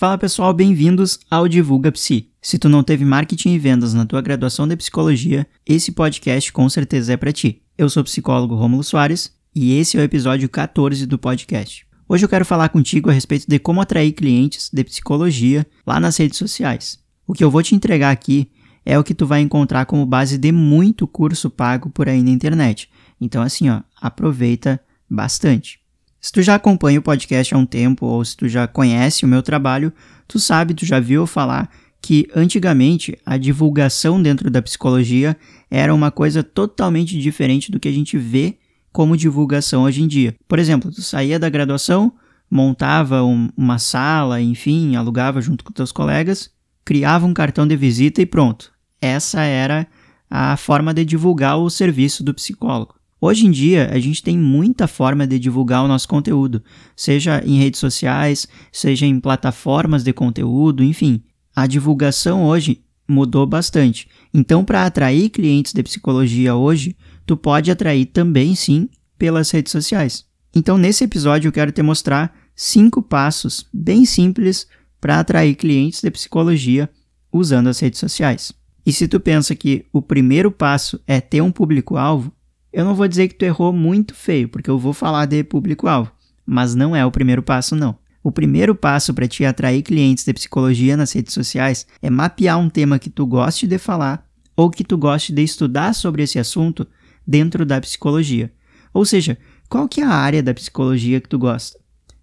Fala pessoal, bem-vindos ao Divulga Psi. Se tu não teve marketing e vendas na tua graduação de psicologia, esse podcast com certeza é para ti. Eu sou o psicólogo Rômulo Soares e esse é o episódio 14 do podcast. Hoje eu quero falar contigo a respeito de como atrair clientes de psicologia lá nas redes sociais. O que eu vou te entregar aqui é o que tu vai encontrar como base de muito curso pago por aí na internet. Então assim, ó, aproveita bastante. Se tu já acompanha o podcast há um tempo ou se tu já conhece o meu trabalho, tu sabe, tu já viu falar que antigamente a divulgação dentro da psicologia era uma coisa totalmente diferente do que a gente vê como divulgação hoje em dia. Por exemplo, tu saía da graduação, montava um, uma sala, enfim, alugava junto com teus colegas, criava um cartão de visita e pronto. Essa era a forma de divulgar o serviço do psicólogo. Hoje em dia, a gente tem muita forma de divulgar o nosso conteúdo, seja em redes sociais, seja em plataformas de conteúdo, enfim. A divulgação hoje mudou bastante. Então, para atrair clientes de psicologia hoje, tu pode atrair também sim pelas redes sociais. Então, nesse episódio, eu quero te mostrar cinco passos bem simples para atrair clientes de psicologia usando as redes sociais. E se tu pensa que o primeiro passo é ter um público-alvo, eu não vou dizer que tu errou muito feio, porque eu vou falar de público-alvo, mas não é o primeiro passo não. O primeiro passo para te atrair clientes de psicologia nas redes sociais é mapear um tema que tu goste de falar ou que tu goste de estudar sobre esse assunto dentro da psicologia. Ou seja, qual que é a área da psicologia que tu gosta?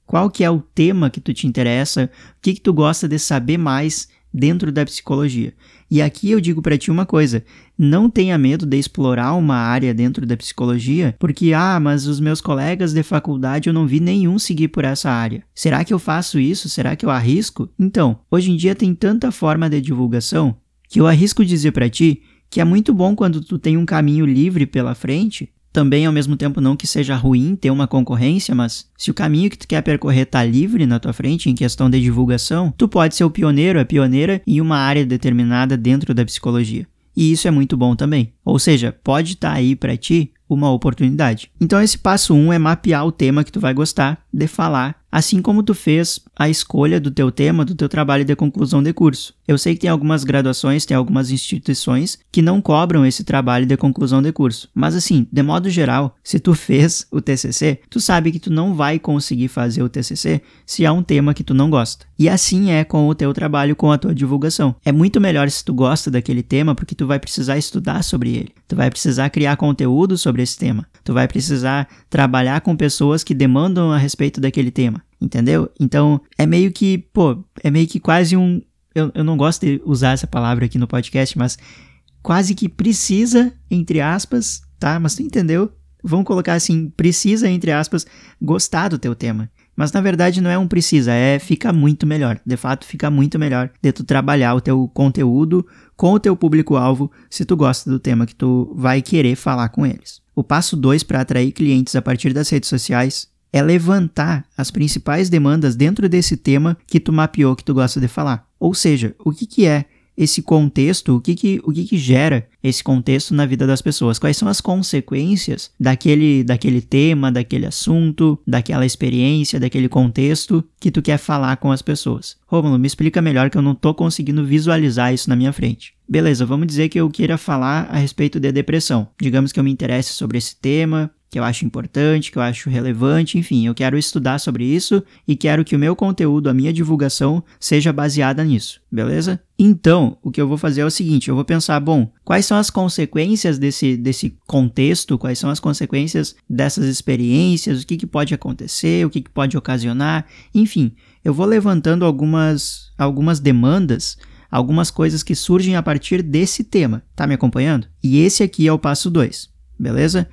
Qual que é o tema que tu te interessa? O que que tu gosta de saber mais dentro da psicologia. E aqui eu digo para ti uma coisa: não tenha medo de explorar uma área dentro da psicologia, porque ah, mas os meus colegas de faculdade eu não vi nenhum seguir por essa área. Será que eu faço isso? Será que eu arrisco? Então, hoje em dia tem tanta forma de divulgação que eu arrisco dizer para ti que é muito bom quando tu tem um caminho livre pela frente também ao mesmo tempo não que seja ruim ter uma concorrência, mas se o caminho que tu quer percorrer tá livre na tua frente em questão de divulgação, tu pode ser o pioneiro, a pioneira em uma área determinada dentro da psicologia. E isso é muito bom também. Ou seja, pode estar tá aí para ti uma oportunidade. Então esse passo 1 um é mapear o tema que tu vai gostar de falar, assim como tu fez a escolha do teu tema do teu trabalho de conclusão de curso. Eu sei que tem algumas graduações, tem algumas instituições que não cobram esse trabalho de conclusão de curso. Mas assim, de modo geral, se tu fez o TCC, tu sabe que tu não vai conseguir fazer o TCC se há um tema que tu não gosta. E assim é com o teu trabalho, com a tua divulgação. É muito melhor se tu gosta daquele tema porque tu vai precisar estudar sobre ele. Tu vai precisar criar conteúdo sobre esse tema. Tu vai precisar trabalhar com pessoas que demandam a respeito daquele tema, entendeu? Então, é meio que, pô, é meio que quase um. Eu, eu não gosto de usar essa palavra aqui no podcast, mas quase que precisa, entre aspas, tá? Mas tu entendeu? Vamos colocar assim, precisa, entre aspas, gostar do teu tema. Mas na verdade não é um precisa, é fica muito melhor. De fato, fica muito melhor de tu trabalhar o teu conteúdo com o teu público-alvo se tu gosta do tema que tu vai querer falar com eles. O passo 2 para atrair clientes a partir das redes sociais é levantar as principais demandas dentro desse tema que tu mapeou que tu gosta de falar. Ou seja, o que, que é esse contexto, o que que, o que que gera esse contexto na vida das pessoas? Quais são as consequências daquele, daquele tema, daquele assunto, daquela experiência, daquele contexto que tu quer falar com as pessoas? Romulo, me explica melhor que eu não tô conseguindo visualizar isso na minha frente. Beleza, vamos dizer que eu queira falar a respeito de depressão. Digamos que eu me interesse sobre esse tema, que eu acho importante, que eu acho relevante, enfim, eu quero estudar sobre isso e quero que o meu conteúdo, a minha divulgação seja baseada nisso, beleza? Então, o que eu vou fazer é o seguinte, eu vou pensar, bom, quais são as consequências desse, desse contexto, quais são as consequências dessas experiências, o que, que pode acontecer, o que, que pode ocasionar, enfim, eu vou levantando algumas, algumas demandas algumas coisas que surgem a partir desse tema. Tá me acompanhando? E esse aqui é o passo 2, beleza?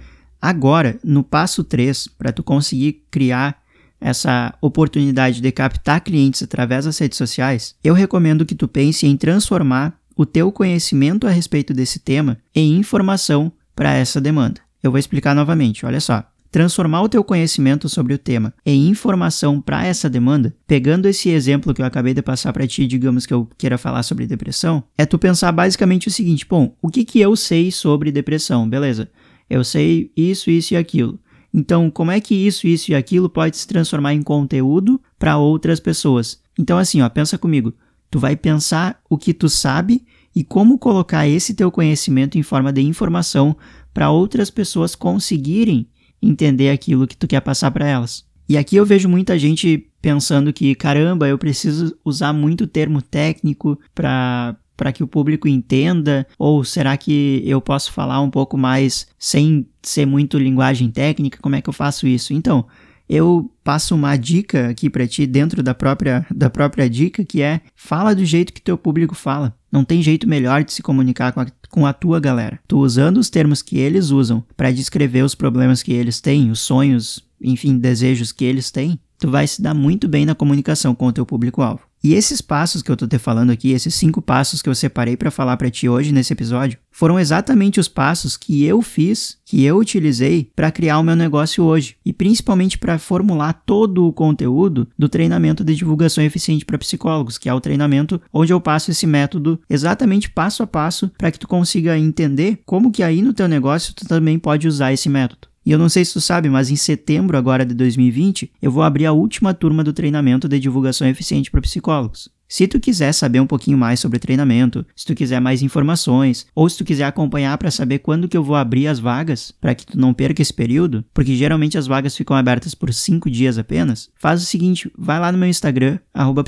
Agora, no passo 3, para tu conseguir criar essa oportunidade de captar clientes através das redes sociais, eu recomendo que tu pense em transformar o teu conhecimento a respeito desse tema em informação para essa demanda. Eu vou explicar novamente, olha só. Transformar o teu conhecimento sobre o tema em informação para essa demanda, pegando esse exemplo que eu acabei de passar para ti, digamos que eu queira falar sobre depressão, é tu pensar basicamente o seguinte: bom, o que, que eu sei sobre depressão? Beleza. Eu sei isso, isso e aquilo. Então, como é que isso, isso e aquilo pode se transformar em conteúdo para outras pessoas? Então assim, ó, pensa comigo. Tu vai pensar o que tu sabe e como colocar esse teu conhecimento em forma de informação para outras pessoas conseguirem entender aquilo que tu quer passar para elas. E aqui eu vejo muita gente pensando que, caramba, eu preciso usar muito termo técnico para para que o público entenda? Ou será que eu posso falar um pouco mais sem ser muito linguagem técnica? Como é que eu faço isso? Então, eu passo uma dica aqui para ti dentro da própria, da própria dica, que é fala do jeito que teu público fala. Não tem jeito melhor de se comunicar com a, com a tua galera. Tu usando os termos que eles usam para descrever os problemas que eles têm, os sonhos, enfim, desejos que eles têm, tu vai se dar muito bem na comunicação com o teu público-alvo. E esses passos que eu tô te falando aqui, esses cinco passos que eu separei para falar para ti hoje nesse episódio, foram exatamente os passos que eu fiz, que eu utilizei para criar o meu negócio hoje e principalmente para formular todo o conteúdo do treinamento de divulgação eficiente para psicólogos, que é o treinamento onde eu passo esse método exatamente passo a passo para que tu consiga entender como que aí no teu negócio tu também pode usar esse método. E eu não sei se tu sabe, mas em setembro agora de 2020, eu vou abrir a última turma do treinamento de divulgação eficiente para psicólogos. Se tu quiser saber um pouquinho mais sobre treinamento, se tu quiser mais informações, ou se tu quiser acompanhar para saber quando que eu vou abrir as vagas, para que tu não perca esse período, porque geralmente as vagas ficam abertas por 5 dias apenas, faz o seguinte, vai lá no meu Instagram, arroba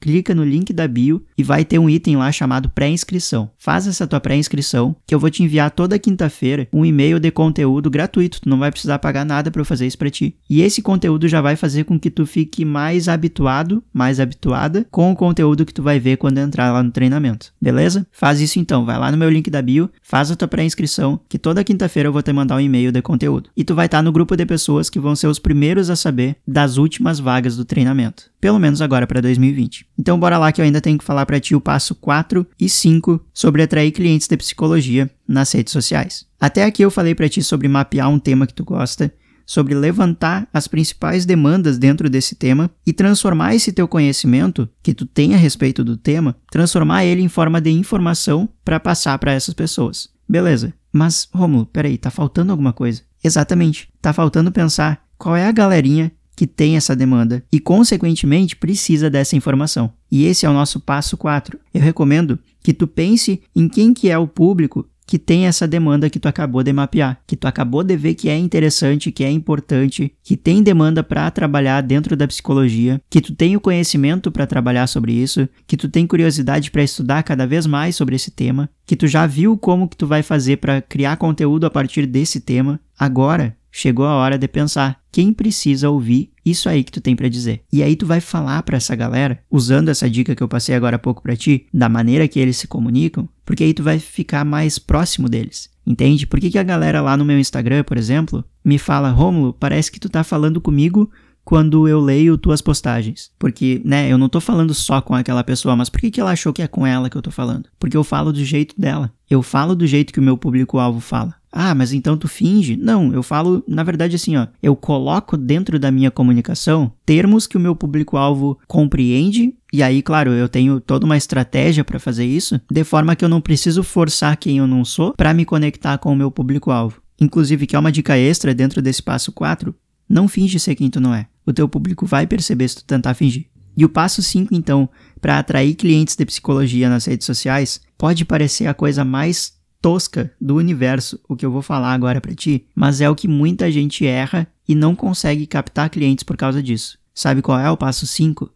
clica no link da bio e vai ter um item lá chamado pré-inscrição. Faz essa tua pré-inscrição, que eu vou te enviar toda quinta-feira um e-mail de conteúdo gratuito, tu não vai precisar pagar nada para eu fazer isso para ti. E esse conteúdo já vai fazer com que tu fique mais habituado, mais habituado com o conteúdo que tu vai ver quando entrar lá no treinamento. Beleza? Faz isso então, vai lá no meu link da bio, faz a tua pré-inscrição, que toda quinta-feira eu vou te mandar um e-mail de conteúdo. E tu vai estar no grupo de pessoas que vão ser os primeiros a saber das últimas vagas do treinamento. Pelo menos agora para 2020. Então bora lá que eu ainda tenho que falar para ti o passo 4 e 5 sobre atrair clientes de psicologia nas redes sociais. Até aqui eu falei para ti sobre mapear um tema que tu gosta sobre levantar as principais demandas dentro desse tema e transformar esse teu conhecimento que tu tem a respeito do tema, transformar ele em forma de informação para passar para essas pessoas. Beleza. Mas, Romulo, peraí, tá faltando alguma coisa? Exatamente. Tá faltando pensar qual é a galerinha que tem essa demanda e, consequentemente, precisa dessa informação. E esse é o nosso passo 4. Eu recomendo que tu pense em quem que é o público que tem essa demanda que tu acabou de mapear, que tu acabou de ver que é interessante, que é importante, que tem demanda para trabalhar dentro da psicologia, que tu tem o conhecimento para trabalhar sobre isso, que tu tem curiosidade para estudar cada vez mais sobre esse tema, que tu já viu como que tu vai fazer para criar conteúdo a partir desse tema. Agora chegou a hora de pensar quem precisa ouvir isso aí que tu tem para dizer. E aí tu vai falar para essa galera, usando essa dica que eu passei agora há pouco para ti, da maneira que eles se comunicam, porque aí tu vai ficar mais próximo deles. Entende? Por que, que a galera lá no meu Instagram, por exemplo, me fala, Rômulo, parece que tu tá falando comigo quando eu leio tuas postagens. Porque, né, eu não tô falando só com aquela pessoa, mas por que, que ela achou que é com ela que eu tô falando? Porque eu falo do jeito dela. Eu falo do jeito que o meu público-alvo fala. Ah, mas então tu finge? Não, eu falo, na verdade, assim, ó. Eu coloco dentro da minha comunicação termos que o meu público-alvo compreende. E aí, claro, eu tenho toda uma estratégia para fazer isso, de forma que eu não preciso forçar quem eu não sou para me conectar com o meu público-alvo. Inclusive, que é uma dica extra dentro desse passo 4, não finge ser quem tu não é. O teu público vai perceber se tu tentar fingir. E o passo 5, então, para atrair clientes de psicologia nas redes sociais, pode parecer a coisa mais tosca do universo, o que eu vou falar agora para ti, mas é o que muita gente erra e não consegue captar clientes por causa disso. Sabe qual é o passo 5?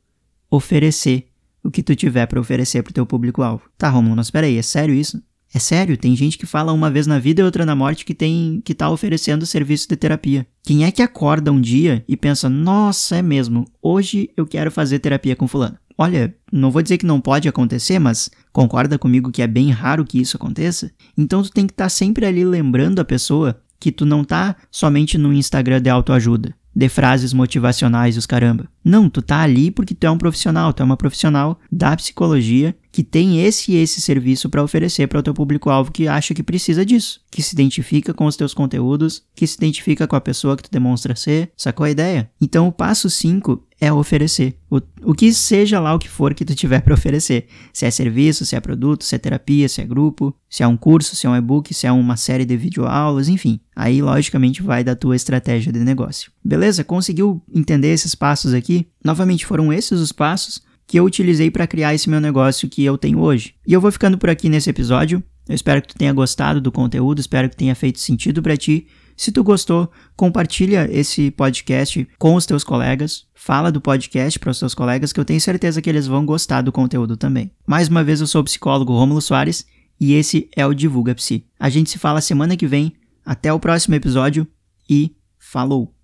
Oferecer o que tu tiver para oferecer pro teu público-alvo. Tá, Romulo, mas peraí, é sério isso? É sério, tem gente que fala uma vez na vida e outra na morte que tem que tá oferecendo serviço de terapia. Quem é que acorda um dia e pensa: "Nossa, é mesmo, hoje eu quero fazer terapia com fulano"? Olha, não vou dizer que não pode acontecer, mas concorda comigo que é bem raro que isso aconteça? Então tu tem que estar tá sempre ali lembrando a pessoa que tu não tá somente no Instagram de autoajuda, de frases motivacionais os caramba. Não, tu tá ali porque tu é um profissional, tu é uma profissional da psicologia que tem esse e esse serviço para oferecer para o teu público-alvo que acha que precisa disso, que se identifica com os teus conteúdos, que se identifica com a pessoa que tu demonstra ser, sacou a ideia? Então o passo 5 é oferecer. O, o que seja lá o que for que tu tiver para oferecer. Se é serviço, se é produto, se é terapia, se é grupo, se é um curso, se é um e-book, se é uma série de videoaulas, enfim. Aí, logicamente, vai da tua estratégia de negócio. Beleza? Conseguiu entender esses passos aqui? Novamente, foram esses os passos que eu utilizei para criar esse meu negócio que eu tenho hoje. E eu vou ficando por aqui nesse episódio. Eu espero que tu tenha gostado do conteúdo, espero que tenha feito sentido para ti. Se tu gostou, compartilha esse podcast com os teus colegas, fala do podcast para os teus colegas que eu tenho certeza que eles vão gostar do conteúdo também. Mais uma vez eu sou o psicólogo Rômulo Soares e esse é o Divulga Psi. A gente se fala semana que vem. Até o próximo episódio e falou.